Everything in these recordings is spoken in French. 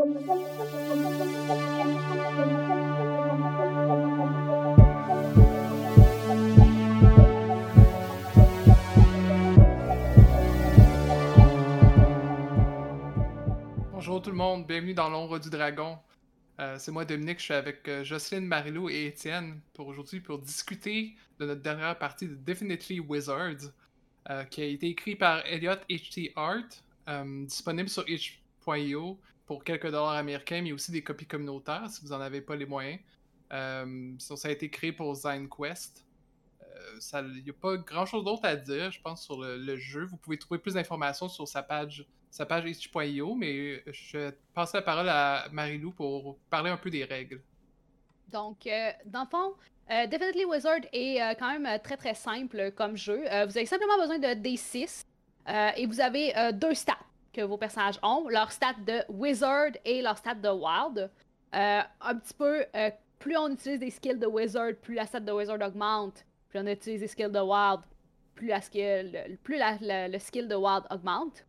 Bonjour tout le monde, bienvenue dans l'ombre du dragon. Euh, c'est moi Dominique, je suis avec euh, Jocelyne, Marilou et Étienne pour aujourd'hui pour discuter de notre dernière partie de Definitely Wizards, euh, qui a été écrit par Elliot H.T. Disponible sur itch.io pour quelques dollars américains, mais aussi des copies communautaires si vous n'en avez pas les moyens. ça a été créé pour ZineQuest. Il n'y a pas grand chose d'autre à dire, je pense, sur le, jeu. Vous pouvez trouver plus d'informations sur sa page sa page itch.io, mais je passe la parole à Marilou pour parler un peu des règles. Donc, euh, dans le fond, euh, Definitely Wizard est euh, quand même très très simple comme jeu. vous avez simplement besoin de D6 et vous avez deux stats que vos personnages ont leur stat de Wizard et leur stat de Wild. un petit peu, plus on utilise des skills de Wizard, plus la stat de Wizard augmente. Plus on utilise des skills de Wild, plus, la skill, plus le skill de Wild augmente.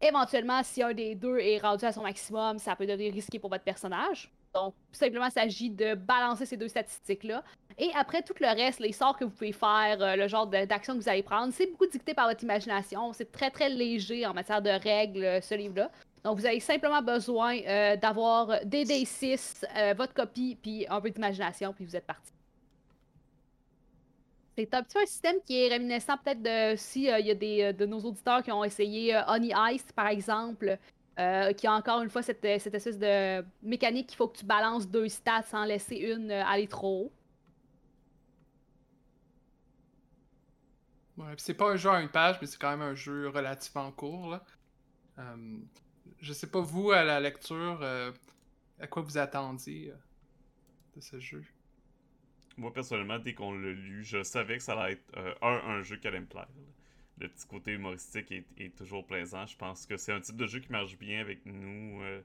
Éventuellement, si un des deux est rendu à son maximum, ça peut devenir risqué pour votre personnage. Donc, simplement, il s'agit de balancer ces deux statistiques-là. Et après, tout le reste, les sorts que vous pouvez faire, euh, le genre d'action que vous allez prendre, c'est beaucoup dicté par votre imagination. C'est très, très léger en matière de règles, euh, ce livre-là. Donc, vous avez simplement besoin euh, d'avoir des D6, votre copie, puis un peu d'imagination, puis vous êtes parti. C'est un petit un système qui est réminiscent peut-être de si il y a des de nos auditeurs qui ont essayé Honey Ice par exemple, qui a encore une fois cette, cette espèce de mécanique qu'il faut que tu balances deux stats sans laisser une aller trop haut. Ouais, c'est pas un jeu à une page, mais c'est quand même un jeu relativement court. Là. je sais pas vous à la lecture, à quoi vous attendiez de ce jeu? Moi personnellement, dès qu'on l'a lu, je savais que ça allait être euh, un, jeu qui allait me plaire. Le petit côté humoristique est, toujours plaisant. Je pense que c'est un type de jeu qui marche bien avec nous, euh,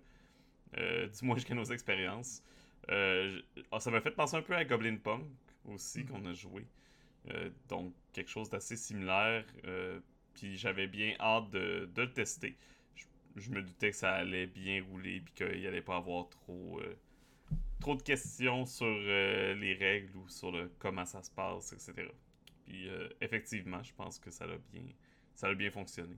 euh, du moins jusqu'à nos expériences. Ah, ça m'a fait penser un peu à Goblin Punk aussi mm-hmm. qu'on a joué. donc quelque chose d'assez similaire. puis j'avais bien hâte de, le tester. Je, je, me doutais que ça allait bien rouler et qu'il allait pas avoir trop trop de questions sur euh, les règles ou sur le comment ça se passe, etc. Puis euh, effectivement, je pense que ça a bien, fonctionné.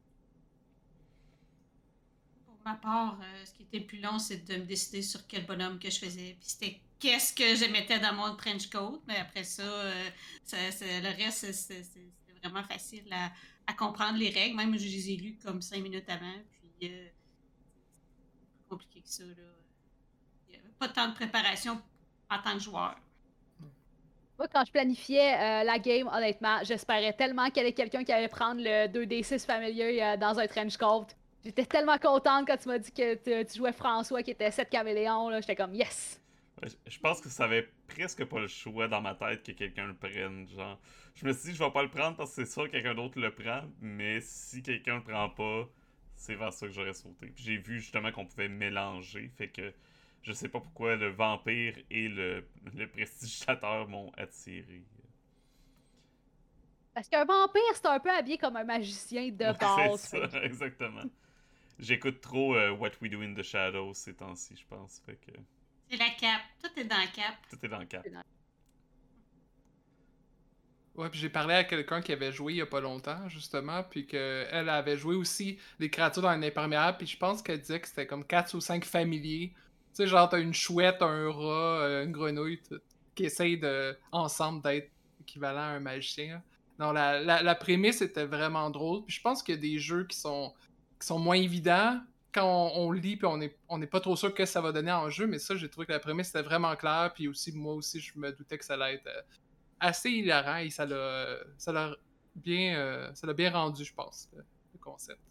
Pour ma part, euh, ce qui était le plus long, c'est de me décider sur quel bonhomme que je faisais. Puis c'était qu'est-ce que je mettais dans mon trench coat. Mais après ça, le reste, c'est vraiment facile à, comprendre les règles. Même je les ai lues comme cinq minutes avant. Puis compliqué que ça. Là pas tant de préparation en tant que joueur. Moi, quand je planifiais euh, la game, honnêtement, j'espérais tellement qu'il y avait quelqu'un qui allait prendre le 2D6 familier euh, dans un trench coat. J'étais tellement contente quand tu m'as dit que tu jouais François qui était 7 caméléons. J'étais comme yes! je pense que ça avait presque pas le choix dans ma tête que quelqu'un le prenne. Genre, je me suis dit, je vais pas le prendre parce que c'est sûr que quelqu'un d'autre le prend, mais si quelqu'un le prend pas, c'est vers ça que j'aurais sauté. J'ai vu justement qu'on pouvait mélanger, fait que je sais pas pourquoi le vampire et le, le prestidigitateur m'ont attiré. Parce qu'un vampire, c'est un peu habillé comme un magicien de base. c'est ça, exactement. J'écoute trop euh, What We Do in the Shadows ces temps-ci, je pense. Fait que... C'est la cape. Tout est dans la cape. Tout est dans la cape. Ouais, puis j'ai parlé à quelqu'un qui avait joué il y a pas longtemps, justement, puis qu'elle avait joué aussi des créatures dans un imperméable, puis je pense qu'elle disait que c'était comme 4 ou 5 familiers sais, genre, t'as une chouette, un rat, euh, une grenouille qui essayent de, ensemble d'être équivalent à un magicien. Non, la, la, prémisse était vraiment drôle. Puis je pense qu'il y a des jeux qui sont, qui sont moins évidents quand on, lit puis on n'est on pas trop sûr que ça va donner en jeu. Mais ça, j'ai trouvé que la prémisse était vraiment claire. Puis aussi, moi aussi, je me doutais que ça allait être euh, assez hilarant et ça l'a bien, euh, bien rendu, je pense, le concept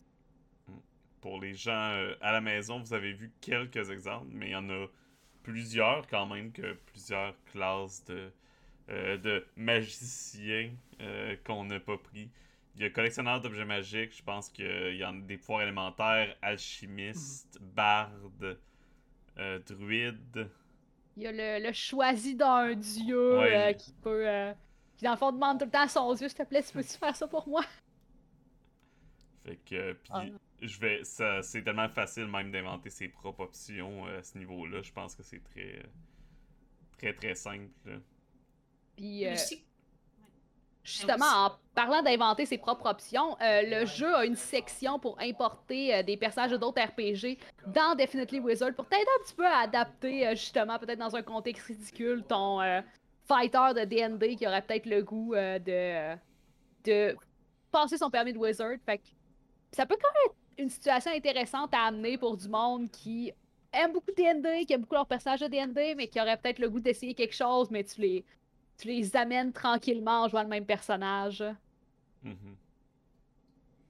pour les gens euh, à la maison, vous avez vu quelques exemples, mais il y en a plusieurs quand même que plusieurs classes de, euh, de magiciens euh, qu'on n'a pas pris. Il y a collectionneur d'objets magiques, je pense qu'il y en a des pouvoirs élémentaires, alchimiste, mhm. barde, druide. Il y a le, choisi d'un dieu qui peut. qui dans le fond demande tout le temps à son dieu, s'il te plaît, tu peux-tu faire ça pour moi? Fait que, puis, ah je vais, ça, c'est tellement facile même d'inventer ses propres options euh, à ce niveau-là. Je pense que c'est très, très, très simple. Puis, euh, justement, en parlant d'inventer ses propres options, euh, le jeu a une section pour importer euh, des personnages d'autres RPG dans Definitely Wizard pour t'aider un petit peu à adapter, euh, justement, peut-être dans un contexte ridicule, ton euh, fighter de D&D qui aurait peut-être le goût euh, de, de passer son permis de Wizard. Fait que ça peut quand même être une situation intéressante à amener pour du monde qui aime beaucoup D&D, qui aime beaucoup leurs personnages de D&D, mais qui aurait peut-être le goût d'essayer quelque chose, mais tu les tu les amènes tranquillement en jouant le même personnage. Mhm.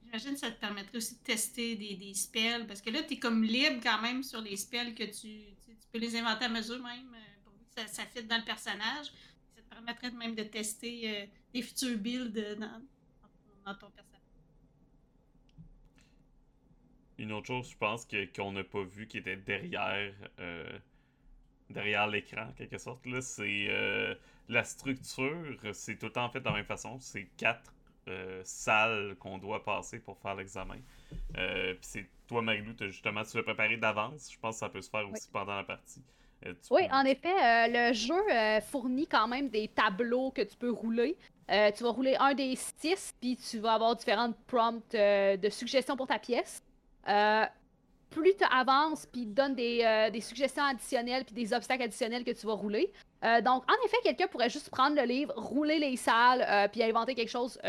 J'imagine que ça te permettrait aussi de tester des, des spells, parce que là, tu es comme libre quand même sur les spells que tu, tu, peux les inventer à mesure même, euh, pourvu que ça, ça fit dans le personnage. Ça te permettrait même de tester euh, des futurs builds euh, dans, dans ton personnage. Une autre chose, je pense, que, qu'on n'a pas vu qui était derrière, euh, derrière l'écran, en quelque sorte, là, c'est euh, la structure. C'est tout le temps fait de la même façon. C'est quatre euh, salles qu'on doit passer pour faire l'examen. Puis c'est toi, Marilou, t'as justement, tu l'as préparé d'avance. Je pense que ça peut se faire aussi pendant la partie. Euh, Oui, peux- en effet, euh, le jeu euh, fournit quand même des tableaux que tu peux rouler. Tu vas rouler un des six, puis tu vas avoir différentes prompts de suggestions pour ta pièce. Euh, plus tu avances, puis donne des, euh, des suggestions additionnelles, puis des obstacles additionnels que tu vas rouler. Euh, donc, en effet, quelqu'un pourrait juste prendre le livre, rouler les salles, euh, puis inventer quelque chose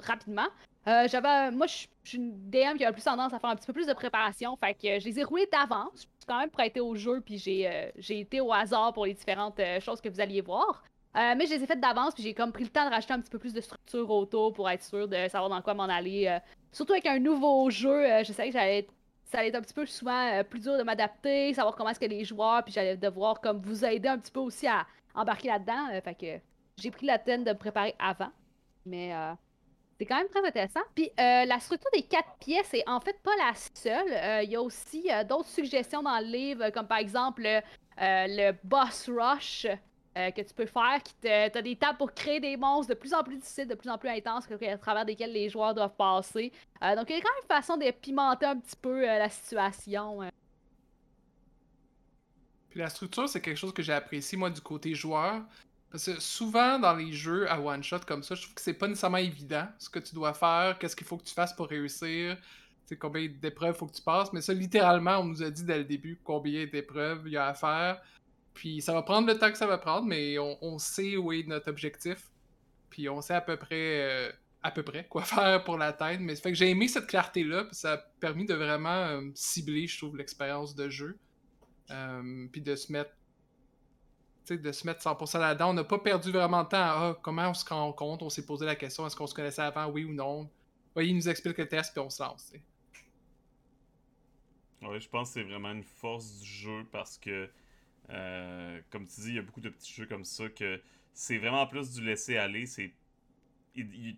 rapidement. J'avais, moi, je suis une DM qui a plus tendance à faire un petit peu plus de préparation, fait que je les ai roulés d'avance. Je suis quand même prêté au jeu, puis j'ai j'ai été au hasard pour les différentes choses que vous alliez voir. Mais je les ai faites d'avance, puis j'ai comme pris le temps de rajouter un petit peu plus de structure autour pour être sûr de savoir dans quoi m'en aller. Surtout avec un nouveau jeu, euh, je savais que j'allais ça allait être un petit peu souvent euh, plus dur de m'adapter, savoir comment est-ce que les joueurs, puis j'allais devoir comme vous aider un petit peu aussi à embarquer là-dedans. euh, fait que j'ai pris la peine de me préparer avant. Mais euh, c'est quand même très intéressant. Puis la structure des quatre pièces est en fait pas la seule. Il y a aussi d'autres suggestions dans le livre, comme par exemple le boss rush euh, que tu peux faire. qui te T'as des tables pour créer des monstres de plus en plus difficiles, de plus en plus intenses, à travers desquels les joueurs doivent passer. Euh, donc il y a quand même une façon de pimenter un petit peu euh, la situation. Puis la structure, c'est quelque chose que j'ai apprécié, moi, du côté joueur. Parce que souvent, dans les jeux à one-shot comme ça, je trouve que c'est pas nécessairement évident ce que tu dois faire, qu'est-ce qu'il faut que tu fasses pour réussir, c'est combien d'épreuves faut que tu passes. Mais ça, littéralement, on nous a dit dès le début combien d'épreuves il y a à faire. Puis ça va prendre le temps que ça va prendre, mais on, on sait où est notre objectif. Puis on sait à peu près euh, à peu près quoi faire pour l'atteindre. Mais ça fait que j'ai aimé cette clarté-là, puis ça a permis de vraiment euh, cibler, je trouve, l'expérience de jeu. Euh, puis de se mettre de se mettre 100% là-dedans. On n'a pas perdu vraiment de temps à ah, comment on se rend compte, on s'est posé la question, est-ce qu'on se connaissait avant, oui ou non? Ouais, il nous explique le test, puis on se lance. Ouais, je pense que c'est vraiment une force du jeu parce que, euh, comme tu dis, il y a beaucoup de petits jeux comme ça que c'est vraiment plus du laisser aller. C'est,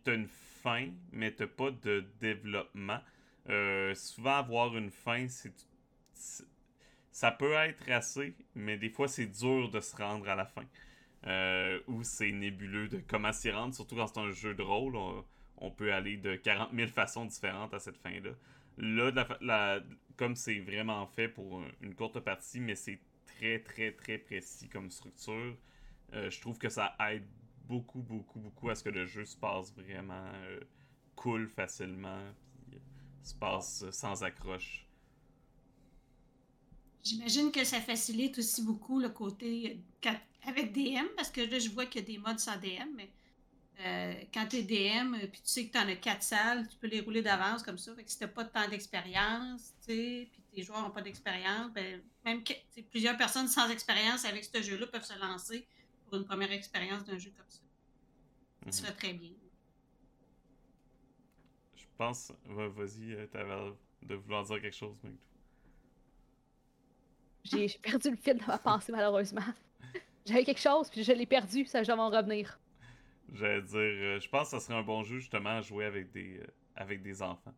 t'as une fin, mais t'as pas de développement. Euh, souvent, avoir une fin, c'est, ça peut être assez, mais des fois, c'est dur de se rendre à la fin. Euh, ou c'est nébuleux de comment s'y rendre, surtout quand c'est un jeu de rôle. On, peut aller de 40 000 façons différentes à cette fin-là. Là, comme c'est vraiment fait pour un- une courte partie, mais c'est très, très, très précis comme structure, euh, je trouve que ça aide beaucoup, beaucoup, beaucoup à ce que le jeu se passe vraiment euh, cool facilement, puis euh, se passe sans accroche. J'imagine que ça facilite aussi beaucoup le côté avec DM, parce que là, je vois qu'il y a des modes sans DM, mais quand tu es DM, puis tu sais que tu en as quatre salles, tu peux les rouler d'avance comme ça. Fait que si tu pas de temps d'expérience, tu sais, tes joueurs n'ont pas d'expérience, ben, même que plusieurs personnes sans expérience avec ce jeu-là peuvent se lancer pour une première expérience d'un jeu comme ça. Ça se Mhm. fait très bien. Je pense, va- vas-y, euh, t'avais l'air de vouloir dire quelque chose, mec. J'ai j'ai perdu le fil de ma pensée, malheureusement. J'avais quelque chose, puis je l'ai perdu, ça va m'en revenir. J'allais dire, euh, je pense que ça serait un bon jeu justement à jouer avec des, euh, avec des enfants.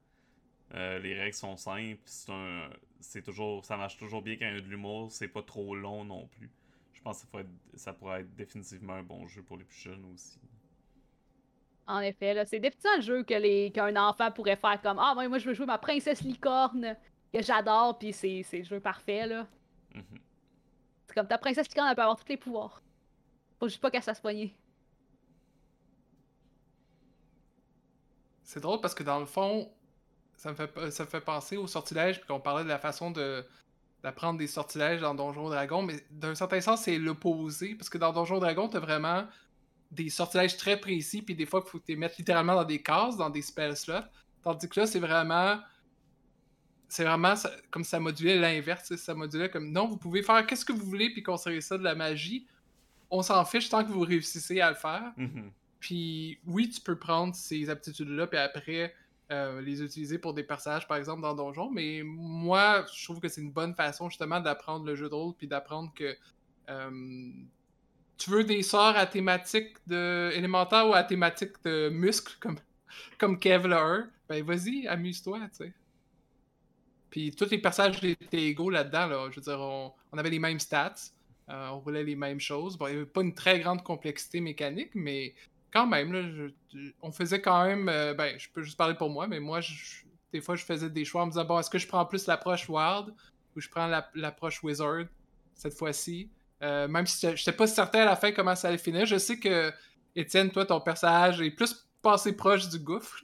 Euh, les règles sont simples, c'est un, c'est toujours, ça marche toujours bien quand il y a de l'humour, c'est pas trop long non plus. Je pense que ça pourrait, être, ça pourrait être définitivement un bon jeu pour les plus jeunes aussi. En effet, là, c'est définitivement un jeu que les... qu'un enfant pourrait faire comme Ah, moi, moi, je veux jouer ma princesse licorne, que j'adore, puis c'est, c'est le jeu parfait, là. Mhm. C'est comme ta princesse licorne, elle peut avoir tous les pouvoirs. Faut juste pas qu'elle se. C'est drôle parce que dans le fond, ça me fait, ça me fait penser au sortilège, puis qu'on parlait de la façon de d'apprendre des sortilèges dans Donjon Dragon, mais d'un certain sens, c'est l'opposé, parce que dans Donjon Dragon, t'as vraiment des sortilèges très précis, puis des fois, il faut que tu les mettes littéralement dans des cases, dans des spell slots, tandis que là, c'est vraiment... C'est vraiment ça- comme ça modulait l'inverse, ça modulait comme non, vous pouvez faire qu'est-ce que vous voulez puis considérer ça de la magie. On s'en fiche tant que vous réussissez à le faire. Mhm. Puis oui, tu peux prendre ces aptitudes-là, puis après euh, les utiliser pour des personnages, par exemple, dans Donjon. Mais moi, je trouve que c'est une bonne façon justement d'apprendre le jeu de rôle, puis d'apprendre que euh, tu veux des sorts à thématique de élémentaire ou à thématique de muscles, comme, comme Kevlar, ben vas-y, amuse-toi, tu sais. Puis tous les personnages étaient égaux là-dedans, là. Je veux dire, on, on avait les mêmes stats, euh, on roulait les mêmes choses. Bon, il n'y avait pas une très grande complexité mécanique, mais quand même, là, je- je- on faisait quand même. euh, ben, je peux juste parler pour moi, mais moi, je- je- des fois, je faisais des choix en me disant bon, est-ce que je prends plus l'approche Wild ou je prends la- l'approche Wizard cette fois-ci? Euh, Même si je n'étais pas certain à la fin comment ça allait finir. Je sais que, Étienne, toi, ton personnage est plus passé proche du gouffre.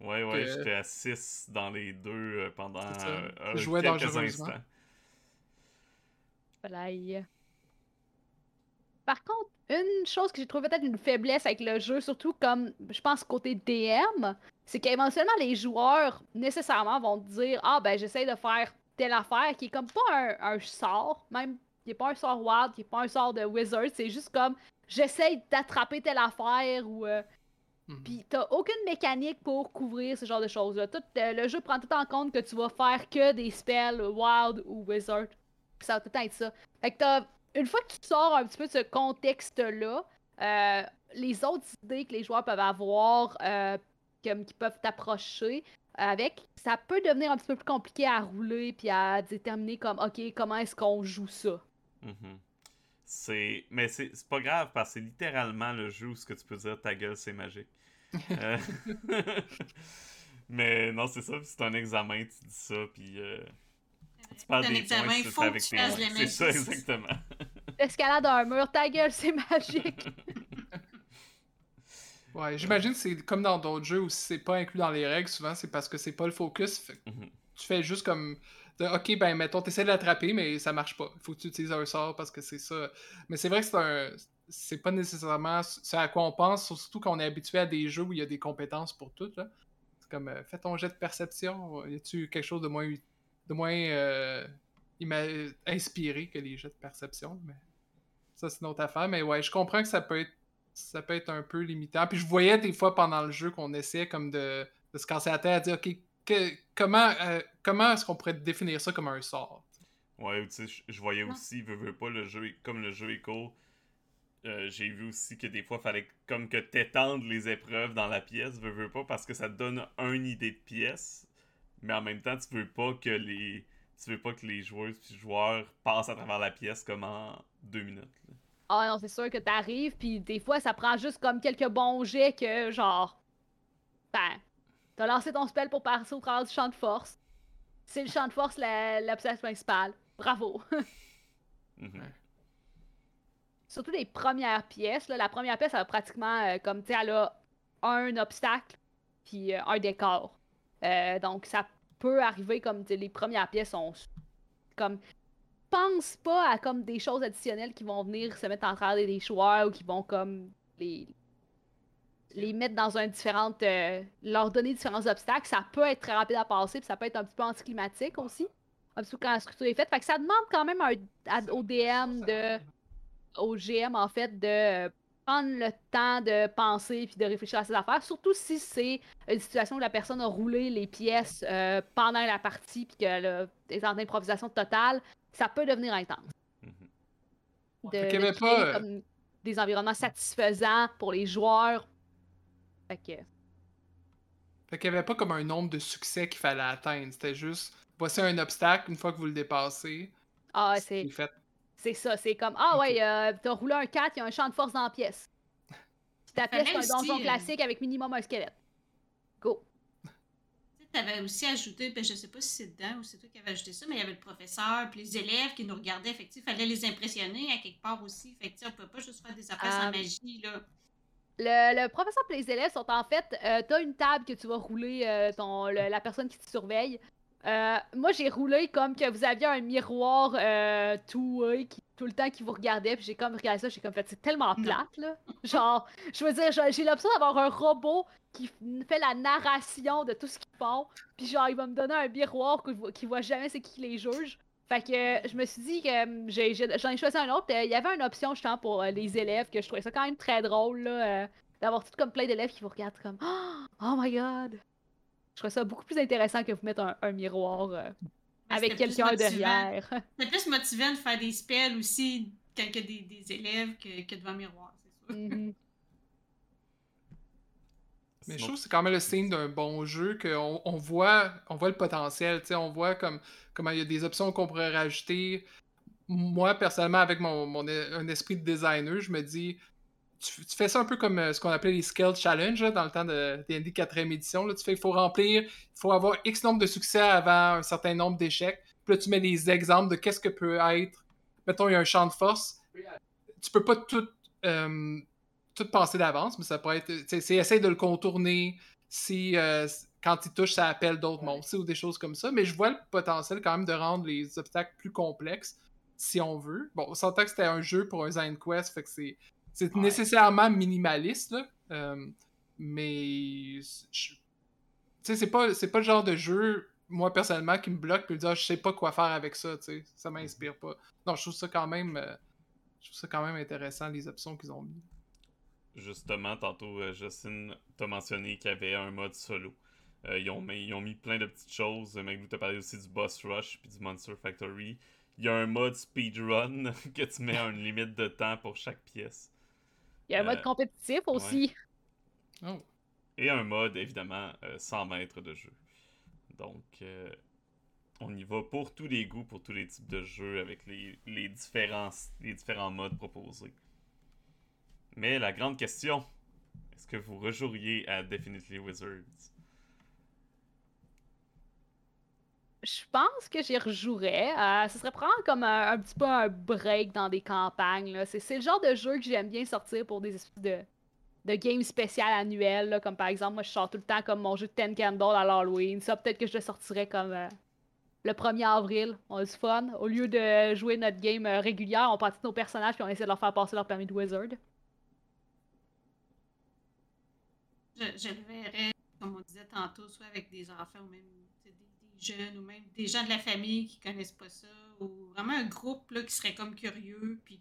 Ouais, ouais, Que- j'étais à 6 dans les deux euh, pendant euh, euh, Tu jouais quelques dangereusement. instants. Voilà. Par contre, une chose que j'ai trouvé peut-être une faiblesse avec le jeu, surtout comme je pense côté DM, c'est qu'éventuellement les joueurs nécessairement vont te dire Ah ben j'essaie de faire telle affaire qui est comme pas un, un sort, même qui est pas un sort wild, qui est pas un sort de wizard, c'est juste comme j'essaie d'attraper telle affaire ou euh, Mhm. puis t'as aucune mécanique pour couvrir ce genre de choses-là. Tout, euh, le jeu prend tout en compte que tu vas faire que des spells wild ou wizard. Ça va tout le temps être ça. Fait que t'as, une fois que tu sors un petit peu de ce contexte-là, euh, les autres idées que les joueurs peuvent avoir, euh, comme qui peuvent t'approcher avec, ça peut devenir un petit peu plus compliqué à rouler puis à déterminer comme, ok, comment est-ce qu'on joue ça? Mhm. C'est. Mais c'est pas grave parce que c'est littéralement le jeu où ce que tu peux dire ta gueule c'est magique. Euh, Mais non, c'est ça, puis c'est un examen, tu dis ça, puis euh, tu perds C'est un des examen, points si faut que avec tu tes mains. C'est ça, exactement. L'escalade d'un mur, ta gueule, c'est magique. Ouais, j'imagine que c'est comme dans d'autres jeux où si c'est pas inclus dans les règles, souvent c'est parce que c'est pas le focus. fait que Mhm. tu fais juste comme de, ok ben mettons t'essaies de l'attraper mais ça marche pas il faut que tu utilises un sort parce que c'est ça mais c'est vrai que c'est un c'est pas nécessairement ce à quoi on pense surtout quand on est habitué à des jeux où il y a des compétences pour tout là c'est comme euh, fais ton jet de perception y a-tu quelque chose de moins de moins euh, inspiré que les jets de perception mais ça c'est une autre affaire. Mais ouais je comprends que ça peut être ça peut être un peu limitant. Puis je voyais des fois pendant le jeu qu'on essayait comme de, de se casser la tête à dire ok que- comment, euh, comment est-ce qu'on pourrait définir ça comme un sort? Ouais, tu sais, je- je voyais aussi, veux, veux pas, le jeu, comme le jeu est court, euh, j'ai vu aussi que des fois, fallait comme que t'étendes les épreuves dans la pièce, veux, veux pas, parce que ça te donne une idée de pièce, mais en même temps, tu veux pas que les tu veux pas que les joueuses puis joueurs passent à travers la pièce comme en deux minutes. là. Ah non, c'est sûr que t'arrives, puis des fois, ça prend juste comme quelques bons jets que, genre, ben, t'as lancé ton spell pour passer au travers du champ de force. C'est le champ de force la- l'obstacle principal. Bravo. Mhm. Surtout les premières pièces, là, la première pièce, elle a pratiquement, euh, comme, tu sais, elle a un obstacle, puis euh, un décor. Euh, donc, ça peut arriver comme, les premières pièces sont comme pense pas à comme des choses additionnelles qui vont venir se mettre en travers des joueurs ou qui vont comme les les mettre dans un différent euh, leur donner différents obstacles. Ça peut être très rapide à passer puis ça peut être un petit peu anticlimatique aussi un petit peu quand la structure est faite. Fait que ça demande quand même un, à- au DM de au GM en fait de prendre le temps de penser puis de réfléchir à ses affaires surtout si c'est une situation où la personne a roulé les pièces euh, pendant la partie puis qu'elle a est en improvisation totale ça peut devenir intense Mhm. de, Fait qu'il y de avait créer pas, euh, comme des environnements satisfaisants pour les joueurs. Fait que, Fait qu'il n'y avait pas comme un nombre de succès qu'il fallait atteindre. C'était juste, voici un obstacle, une fois que vous le dépassez, ah, c'est c'est fait. C'est ça. C'est comme, ah ouais, euh, t'as roulé un 4, il y a un champ de force dans la pièce. Tu t'appelles Fallait c'est un donjon euh, classique avec minimum un squelette. Go. Tu avais aussi ajouté, ben, je sais pas si c'est dedans ou c'est toi qui avais ajouté ça, mais il y avait le professeur, puis les élèves qui nous regardaient. Fait il fallait les impressionner à quelque part aussi. Fait que, on peut pas juste faire des affaires sans Euh, magie, là. Le, le professeur et les élèves sont en fait, euh, t'as une table que tu vas rouler euh, ton, le- la personne qui te surveille. Euh, moi, j'ai roulé comme que vous aviez un miroir euh, tout qui tout le temps qui vous regardait, puis j'ai comme regardé ça, j'ai comme fait c'est tellement plate là. Genre, je veux dire, j'ai l'option d'avoir un robot qui fait la narration de tout ce qu'ils font, puis genre il va me donner un miroir qui voit, voit jamais c'est qui les juge. Fait que euh, je me suis dit que j'en ai, choisi un autre. Il y avait une option justement pour les élèves que je trouvais ça quand même très drôle là, euh, d'avoir tout comme plein d'élèves qui vous regardent comme Oh my god! Je trouve ça beaucoup plus intéressant que vous mettre un, un miroir euh, avec quelqu'un derrière. C'était plus motivant de faire des spells aussi quand il y a des, des élèves que, que devant un miroir, c'est sûr. Mhm. Mais je trouve que c'est quand même le signe d'un bon jeu qu'on on voit, on voit le potentiel, tu sais, on voit comme comment il y a des options qu'on pourrait rajouter. Moi, personnellement, avec mon, mon e- un esprit de designer, je me dis, tu, tu fais ça un peu comme euh, ce qu'on appelait les Skill Challenge là, dans le temps de D&D 4e édition. Là. Tu fais, il faut remplir, il faut avoir X nombre de succès avant un certain nombre d'échecs. Puis là, tu mets des exemples de qu'est-ce que peut être. Mettons, il y a un champ de force. Tu peux pas tout, euh, tout penser d'avance, mais ça pourrait être. C'est essayer de le contourner. Si euh, quand il touche, ça appelle d'autres monstres ou des choses comme ça. Mais je vois le potentiel quand même de rendre les obstacles plus complexes si on veut. Bon, on s'entend que c'était un jeu pour un Zine Quest, fait que c'est. C'est Ouais. nécessairement minimaliste, là. Euh, mais. c'est pas, c'est pas le genre de jeu, moi personnellement, qui me bloque puis me dit Ah, je sais pas quoi faire avec ça. Ça m'inspire pas. Non, je trouve ça quand même. euh, je trouve ça quand même intéressant, les options qu'ils ont mis. Justement, tantôt, euh, Justine t'a mentionné qu'il y avait un mode solo. Euh, ils, ont mis, ils ont mis plein de petites choses. Magdou t'a parlé aussi du Boss Rush puis du Monster Factory. Il y a un mode speedrun que tu mets une limite de temps pour chaque pièce. Il y a un mode Euh, compétitif aussi. Oh. Et un mode, évidemment, euh, 100 mètres de jeu. Donc, euh, on y va pour tous les goûts, pour tous les types de jeux, avec les, les, différents, les différents modes proposés. Mais la grande question, est-ce que vous rejoueriez à Definitely Wizards? Je pense que j'y rejouerais. Euh, ce serait probablement comme un, petit peu un break dans des campagnes. C'est le genre de jeu que j'aime bien sortir pour des espèces de, games spéciales annuelles. Comme par exemple, moi je sors tout le temps comme mon jeu de Ten Candle à l'Halloween. Ça, peut-être que je le sortirais comme euh, le 1er avril. On a du fun. Au lieu de jouer notre game euh, régulière, on pratique nos personnages puis on essaie de leur faire passer leur permis de wizard. Je, je le verrais, comme on disait tantôt, soit avec des enfants ou même des jeunes ou même des gens de la famille qui connaissent pas ça, ou vraiment un groupe là, qui serait comme curieux, puis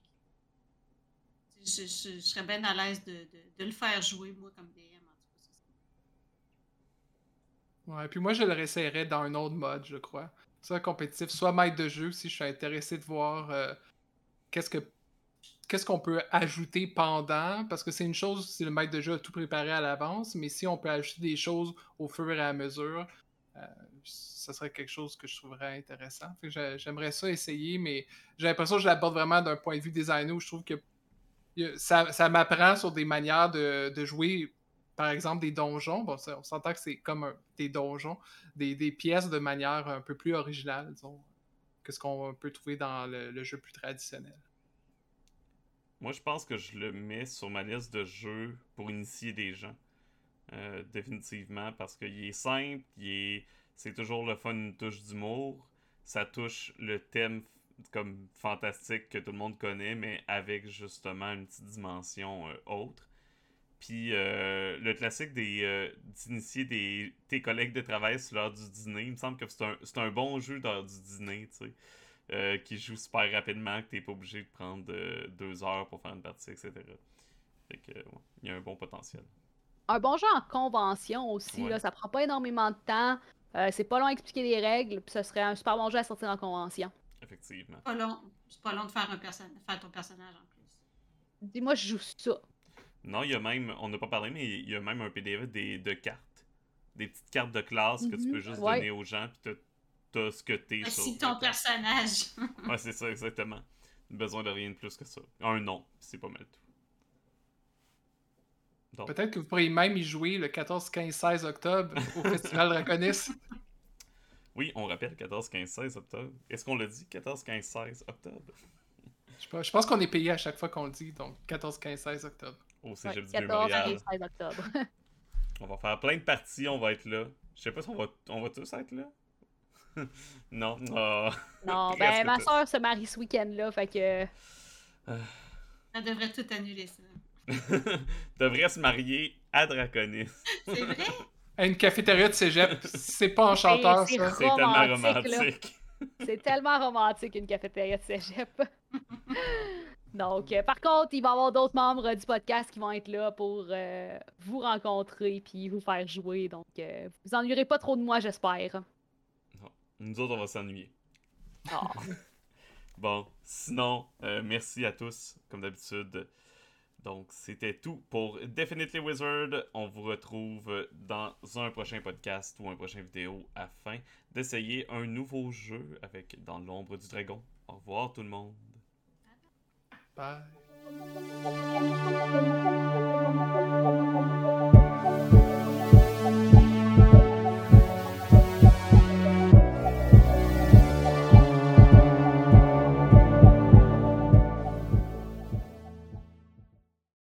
je, je- serais bien à l'aise de, de- le faire jouer, moi, comme DM. En tout cas, Ouais, puis moi, je le réessayerais dans un autre mode, je crois. Soit compétitif, soit maître de jeu, si je suis intéressé de voir euh, qu'est-ce que qu'est-ce qu'on peut ajouter pendant, parce que c'est une chose si le maître de jeu a tout préparé à l'avance, mais si on peut ajouter des choses au fur et à mesure, euh, ça serait quelque chose que je trouverais intéressant. J'aimerais ça essayer, mais j'ai l'impression que je l'aborde vraiment d'un point de vue designer où je trouve que ça, ça m'apprend sur des manières de, de jouer, par exemple, des donjons. Bon, on s'entend que c'est comme des donjons, des, des pièces de manière un peu plus originale, disons, que ce qu'on peut trouver dans le jeu plus traditionnel. Moi, je pense que je le mets sur ma liste de jeux pour initier des gens. Euh, définitivement, parce qu'il est simple, il est... c'est toujours le fun, une touche d'humour. Ça touche le thème comme fantastique que tout le monde connaît, mais avec justement une petite dimension euh, autre. Puis euh, le classique des euh, d'initier des tes collègues de travail sur l'heure du dîner, il me semble que c'est un, c'est un bon jeu d'heure du dîner, tu sais. qui joue super rapidement, que t'es pas obligé de prendre deux heures pour faire une partie, etc. Fait que, il y a un bon potentiel. Un bon jeu en convention aussi, Ouais. là, ça prend pas énormément de temps. euh, c'est pas long à expliquer les règles, puis ce serait un super bon jeu à sortir en convention. Effectivement. Pas long. C'est pas long de faire, un perso- faire ton personnage en plus. Dis-moi, je joue ça. Non, il y a même, on n'a pas parlé, mais il y a même un PDF des, de cartes. Des petites cartes de classe que tu Mhm, peux juste ouais. donner aux gens, puis t'as- ce que t'es la ton personnage. Ouais, c'est ça, exactement. Besoin de rien de plus que ça. Un nom, c'est pas mal tout. Donc, Peut-être que vous pourriez même y jouer le 14, 15, 16 octobre au Festival Draconis. oui, on rappelle 14, 15, 16 octobre. Est-ce qu'on l'a dit 14, 15, 16 octobre? Je sais pas, Je pense qu'on est payé à chaque fois qu'on le dit, donc 14, 15, 16 octobre. au Ouais, Cégep du 14 Mémorial? et 16 octobre. On va faire plein de parties, on va être là. Je sais pas si on va, on va tous être là. non. Ah. non, Presque ben ma soeur se marie ce week-end-là, fait que. Ça devrait tout annuler, ça. Devrait se marier à Draconis. C'est vrai? À une cafétéria de cégep, c'est pas enchanteur, c'est ça. C'est tellement Romantique. C'est tellement romantique une cafétéria de cégep. Donc, euh, par contre, il va y avoir d'autres membres du podcast qui vont être là pour euh, vous rencontrer puis vous faire jouer. Donc, euh, vous ennuierez pas trop de moi, j'espère. Nous autres, on va s'ennuyer. Ah. Bon, sinon, euh, merci à tous, comme d'habitude. Donc, c'était tout pour Definitely Wizard. On vous retrouve dans un prochain podcast ou un prochain vidéo afin d'essayer un nouveau jeu avec Dans l'ombre du dragon. Au revoir tout le monde. Bye.